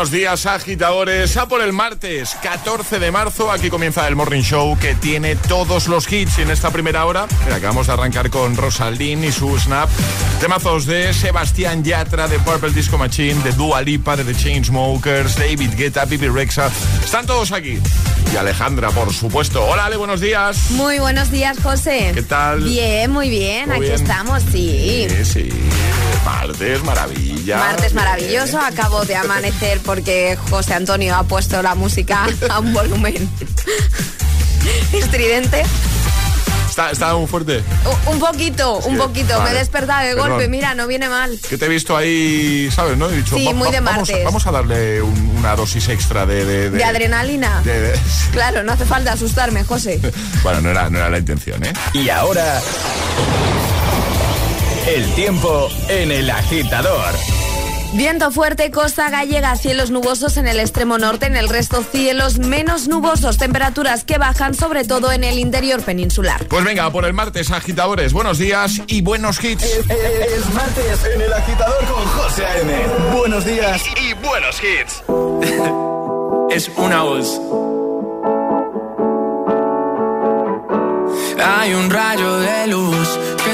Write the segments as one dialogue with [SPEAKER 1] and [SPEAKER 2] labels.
[SPEAKER 1] Buenos días, agitadores. A por el martes 14 de marzo. Aquí comienza el Morning Show que tiene todos los hits. Y en esta primera hora, mira, acabamos de arrancar con Rosaldín y su Snap. Temazos de Sebastián Yatra, de Purple Disco Machine, de Dua Lipa, de The Chainsmokers, David Guetta, Pipi Rexa. Están todos aquí. Y Alejandra, por supuesto. Hola, Ale, buenos días.
[SPEAKER 2] Muy buenos días, José.
[SPEAKER 1] ¿Qué tal?
[SPEAKER 2] Bien, muy bien.
[SPEAKER 1] ¿Todo
[SPEAKER 2] Aquí
[SPEAKER 1] bien?
[SPEAKER 2] estamos, sí.
[SPEAKER 1] Sí, sí. Martes, maravilla.
[SPEAKER 2] Martes maravilloso. Acabo de amanecer porque José Antonio ha puesto la música a un volumen estridente.
[SPEAKER 1] Está, está muy fuerte.
[SPEAKER 2] Un poquito, un poquito.
[SPEAKER 1] vale.
[SPEAKER 2] Me he despertado de
[SPEAKER 1] Perdón.
[SPEAKER 2] golpe. Mira, no viene mal.
[SPEAKER 1] Que te he visto ahí, ¿sabes? ¿No? He dicho,
[SPEAKER 2] Sí, muy de
[SPEAKER 1] vamos,
[SPEAKER 2] martes.
[SPEAKER 1] vamos a darle un- una dosis extra de... De,
[SPEAKER 2] De adrenalina.
[SPEAKER 1] de- de-
[SPEAKER 2] Claro, no hace falta asustarme, José.
[SPEAKER 1] Bueno, no era, no era la intención, ¿eh?
[SPEAKER 3] Y ahora. El tiempo en el agitador.
[SPEAKER 2] Viento fuerte, costa gallega, cielos nubosos en el extremo norte, en el resto cielos menos nubosos, temperaturas que bajan sobre todo en el interior peninsular.
[SPEAKER 1] Pues venga, por el martes, agitadores. Buenos días y buenos hits.
[SPEAKER 3] Es, martes en el agitador con José A.M. Buenos días y buenos hits.
[SPEAKER 4] es una voz. Hay un rayo de luz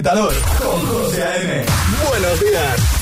[SPEAKER 5] agitador con José A.M. Buenos días.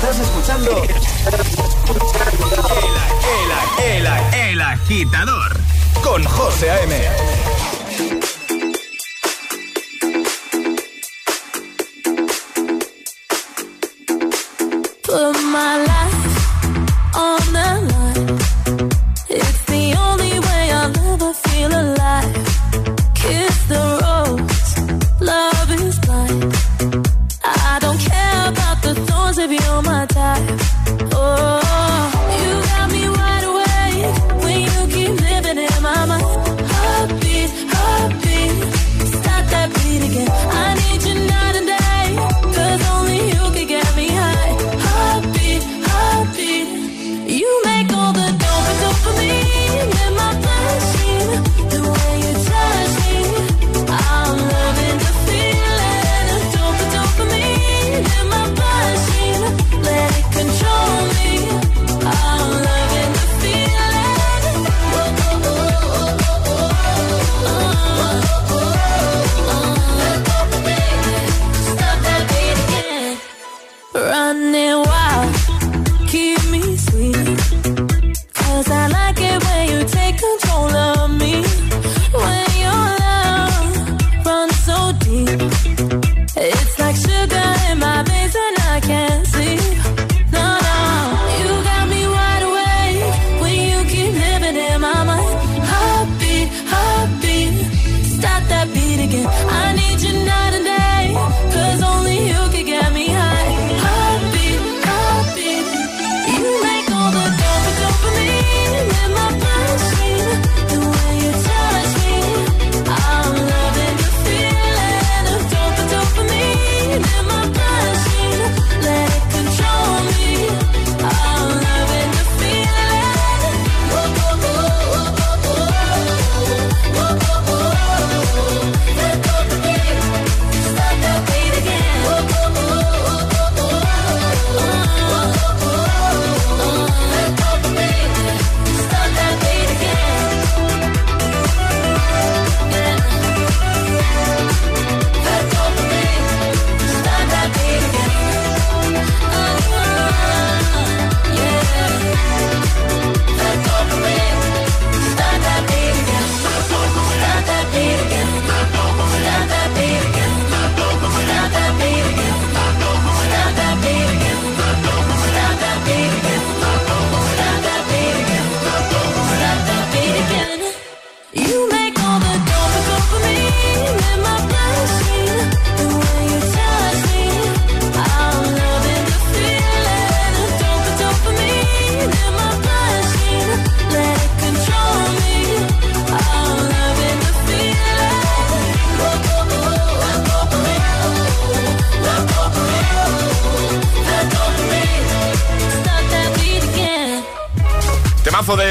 [SPEAKER 5] Estás escuchando el, el, el, el agitador con José A.M.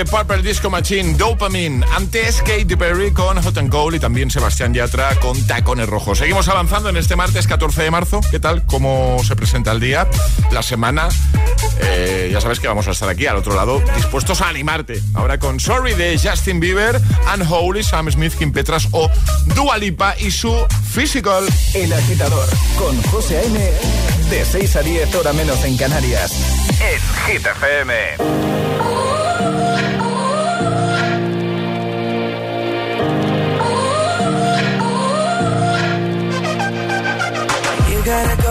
[SPEAKER 1] De Purple Disco Machine, Dopamine. Antes Katy Perry con Hot and Cold y también Sebastián Yatra con Tacones Rojos. Seguimos avanzando en este martes 14 de marzo. ¿Qué tal? ¿Cómo se presenta el día? La semana. Eh, ya sabes que vamos a estar aquí al otro lado, dispuestos a animarte. Ahora con Sorry de Justin Bieber, Unholy, Sam Smith, Kim Petras o Dua Lipa y su Physical.
[SPEAKER 5] El agitador con José A.M. De 6 a 10 hora menos en Canarias. En Hit FM.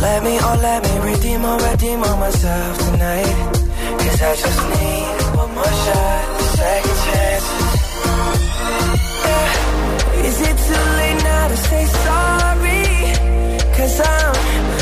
[SPEAKER 6] Let me, oh let me redeem or redeem on myself tonight Cause I just need one more shot, second chance yeah. Is it too late now to say sorry? Cause I'm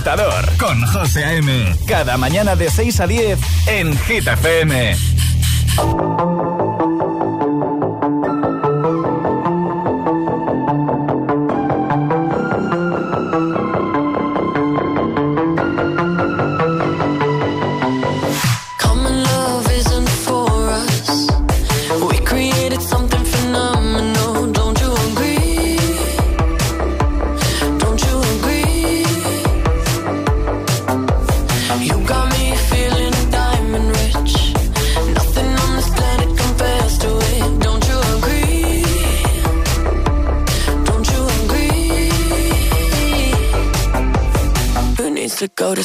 [SPEAKER 3] agitador con José A.M. Cada mañana de 6 a 10 en Hit FM.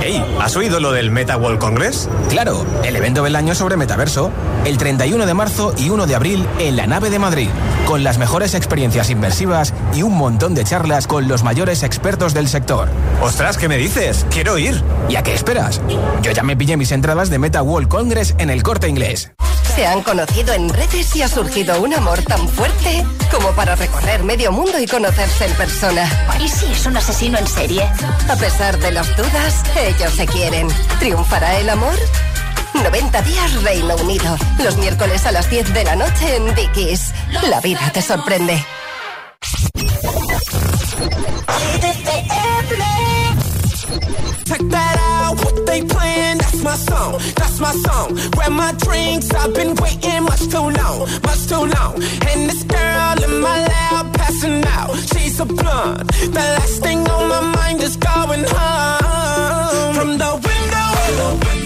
[SPEAKER 7] Hey, ¿has oído lo del Meta World Congress? Claro, el evento del año sobre metaverso. El 31 de marzo y 1 de abril en la nave de Madrid. Con las mejores experiencias inmersivas y un montón de charlas con los mayores expertos del sector. Ostras, ¿qué me dices? Quiero ir. ¿Y a qué esperas? Yo ya me pillé mis entradas de Meta World Congress en el corte inglés
[SPEAKER 8] se han conocido en redes y ha surgido un amor tan fuerte como para recorrer medio mundo y conocerse en persona.
[SPEAKER 9] ¿Y si es un asesino en serie?
[SPEAKER 8] A pesar de las dudas, ellos se quieren. ¿Triunfará el amor? 90 días Reino Unido. Los miércoles a las 10 de la noche en Dickies. La vida te sorprende.
[SPEAKER 4] My song, that's my song. Grab my drinks, I've been waiting much too long, much too long. And this girl in my lap passing out, she's a blunt. The last thing on my mind is going home. From the window, the window.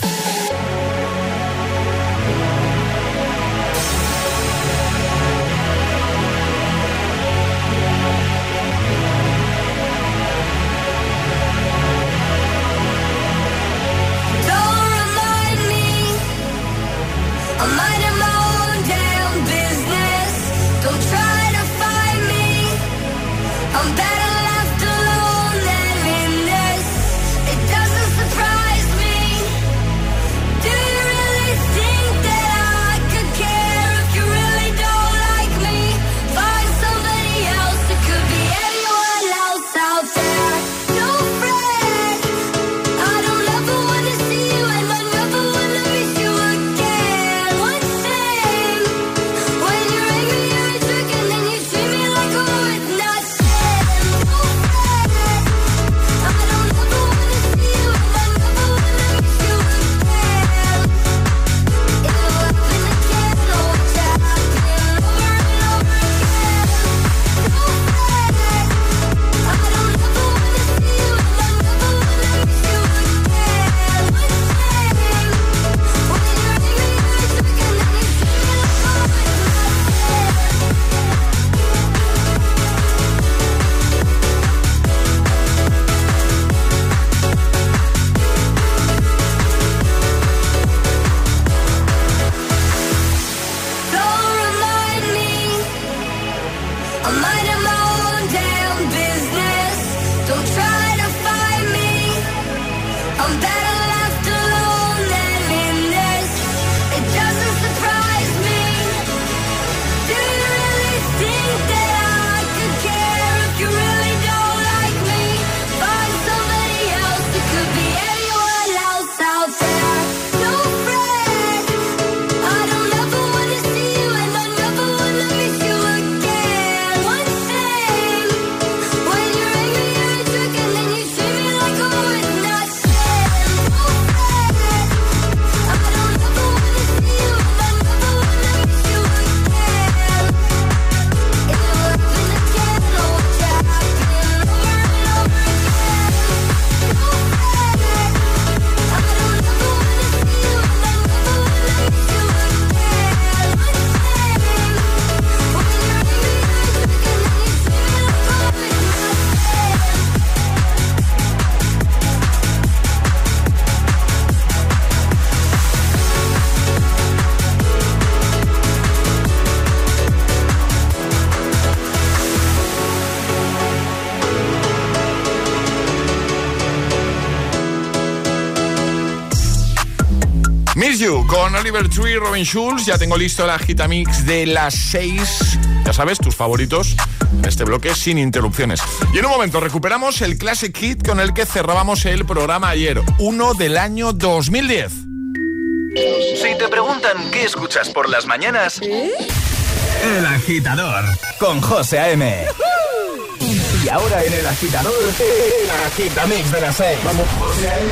[SPEAKER 1] Oliver Tree, Robin Schulz. Ya tengo listo la Gitamix de las 6. Ya sabes, tus favoritos en este bloque sin interrupciones. Y en un momento recuperamos el Classic Hit con el que cerrábamos el programa ayer, uno del año 2010.
[SPEAKER 10] Si te preguntan qué escuchas por las mañanas, El Agitador con José A.M. Y ahora en El Agitador, el Agitamix de las 6. Vamos, José A.M.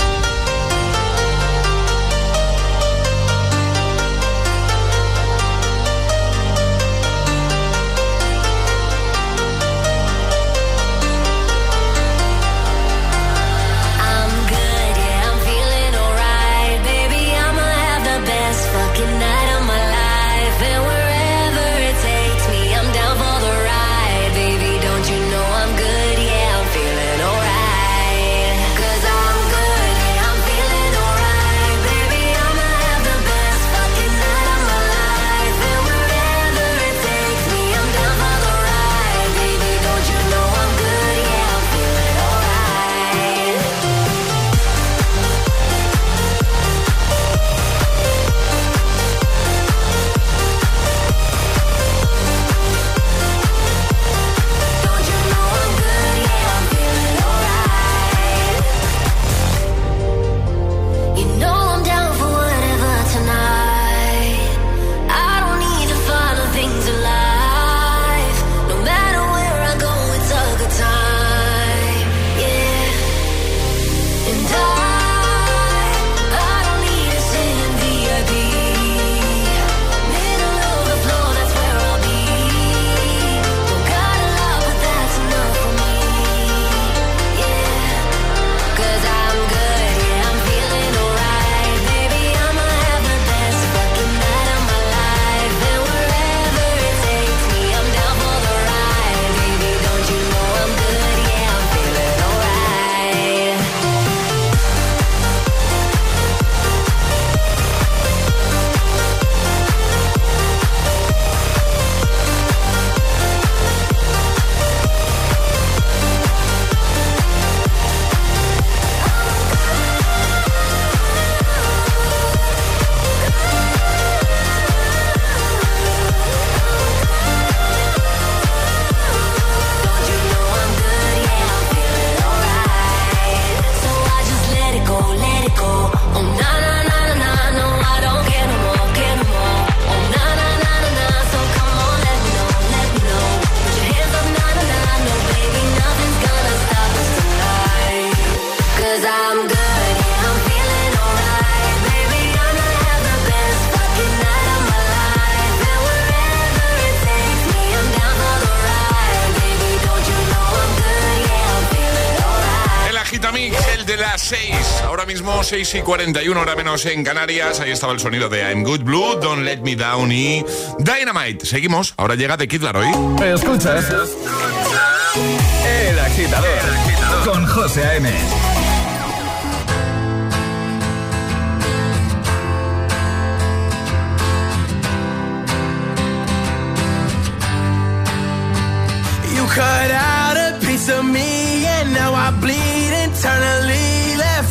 [SPEAKER 1] 6 y 41, hora menos en Canarias. Ahí estaba el sonido de I'm Good Blue, Don't Let Me Down y Dynamite. Seguimos. Ahora llega The Kid Laroi.
[SPEAKER 5] Escuchas. El agitador, el agitador. con José A.M.
[SPEAKER 4] You cut out a piece of me and now I bleed internally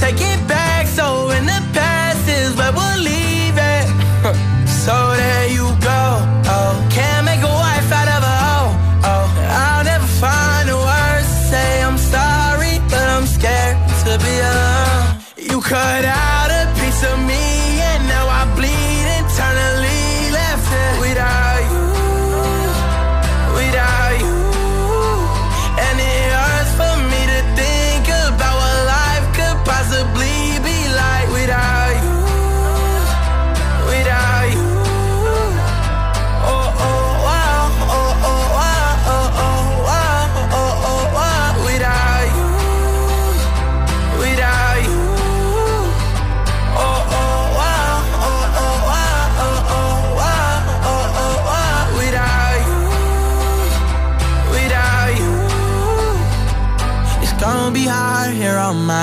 [SPEAKER 4] take it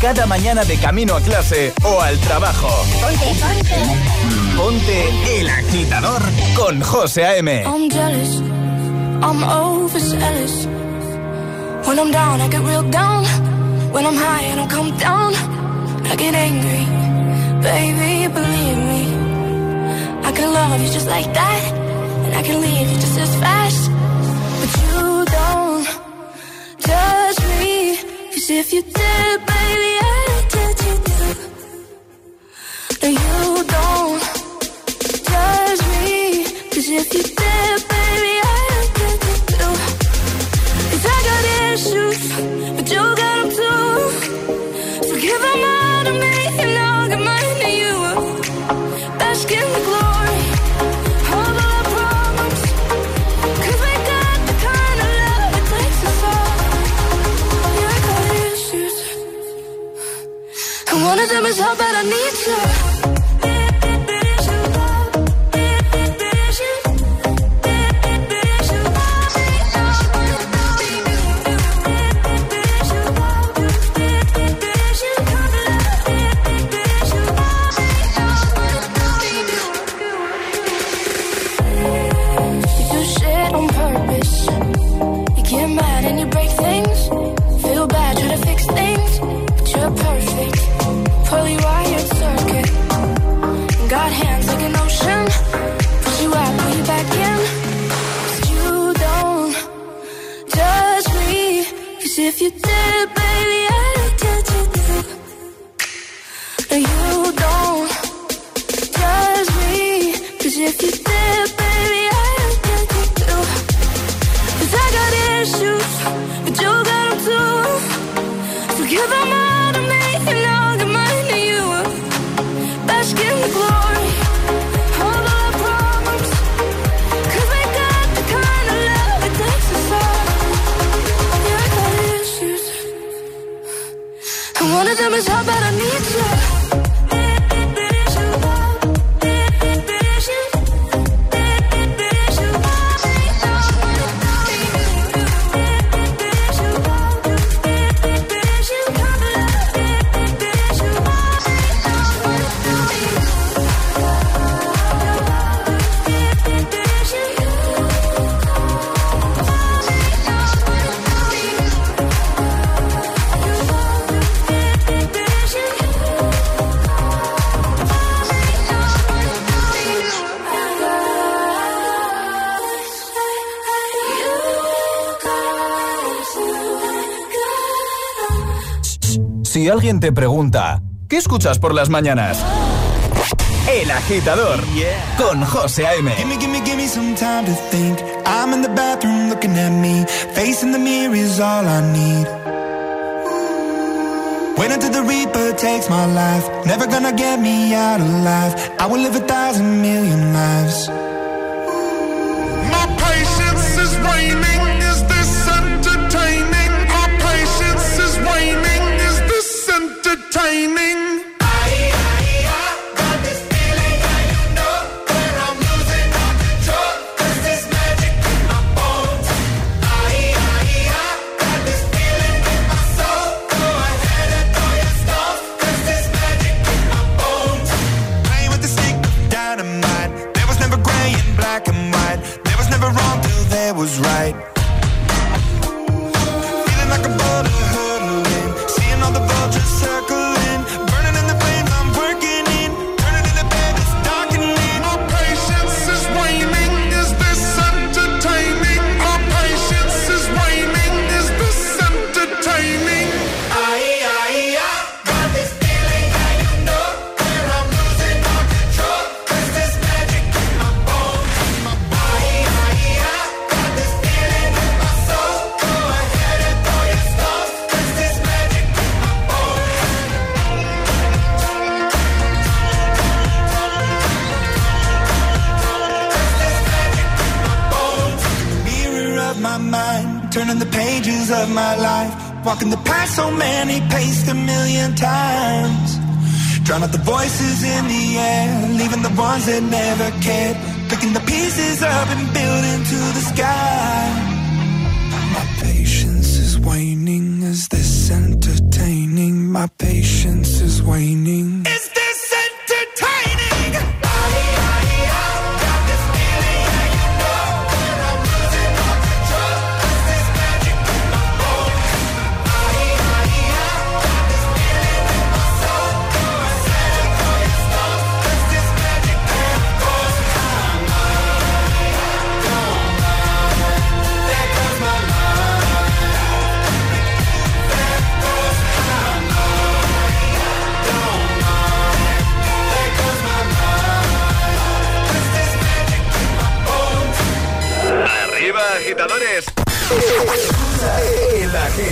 [SPEAKER 5] Cada mañana de camino a clase o al trabajo. Ponte, ponte. Ponte el agitador con José A.M.
[SPEAKER 11] I'm jealous, I'm overzealous. When I'm down, I get real down. When I'm high, I don't come down. I get angry, baby, believe me. I can love you just like that. And I can leave you just as fast. But you don't judge me. Cause if you did, Cause if you did, baby, I'd judge you too. Cause I got issues, but you got them too. So give them all to me, and I'll give mine to you. Bask in the glory of our problems. Cause we got the kind of love it takes us all. Yeah, I got issues. And one of them is how bad I need you. Baby, I'd judge you. No, you don't
[SPEAKER 5] Si alguien te pregunta, ¿qué escuchas por las mañanas? El agitador con José A.M.
[SPEAKER 12] Gimme, gimme, gimme some time to think. I'm in the bathroom looking at me. Facing the mirror is all I need. Wait until the Reaper takes my life. Never gonna get me out alive. I will live a thousand million lives.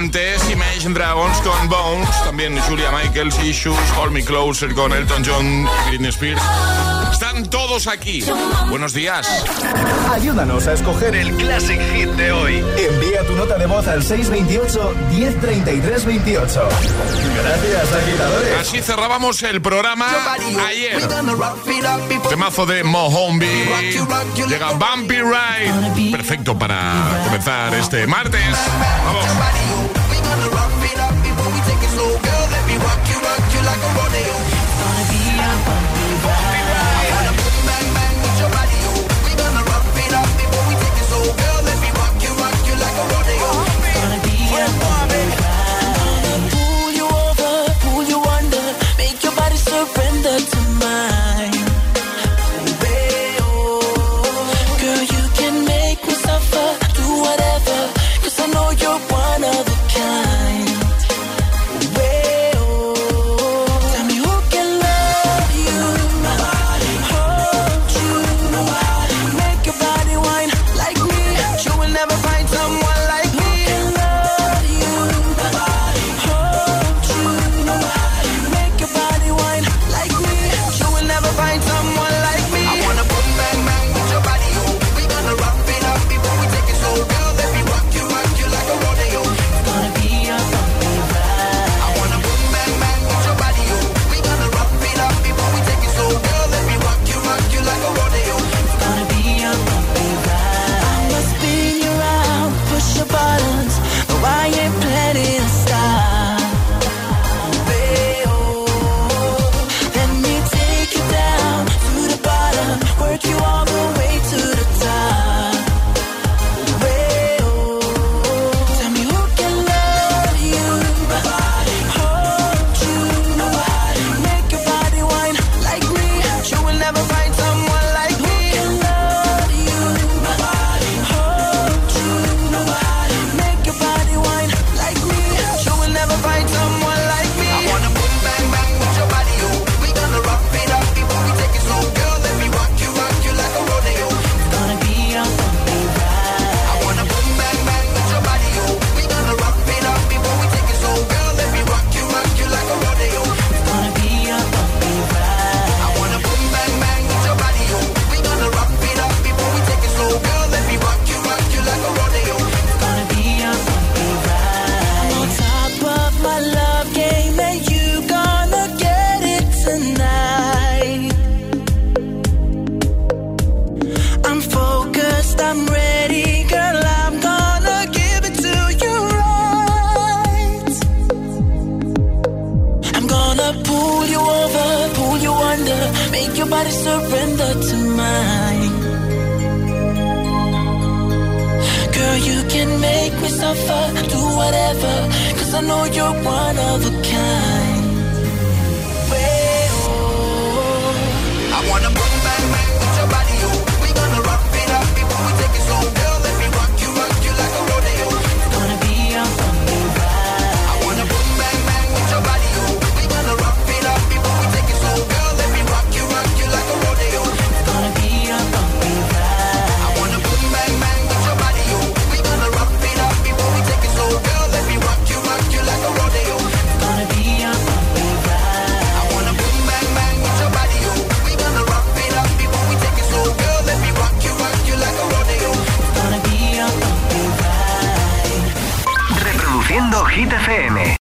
[SPEAKER 1] antes Imagine Dragons con Bones, también Julia Michaels, Issues, Hold Me Closer con Elton John y Britney Están todos aquí. Buenos días.
[SPEAKER 5] Ayúdanos a escoger el Classic Hit de hoy. Envía tu nota de voz al 628-103328. Gracias, agitadores.
[SPEAKER 1] Así cerrábamos el programa ayer. Temazo de Mohombi. Llega Bumpy Ride. Perfecto para comenzar este martes. Vamos.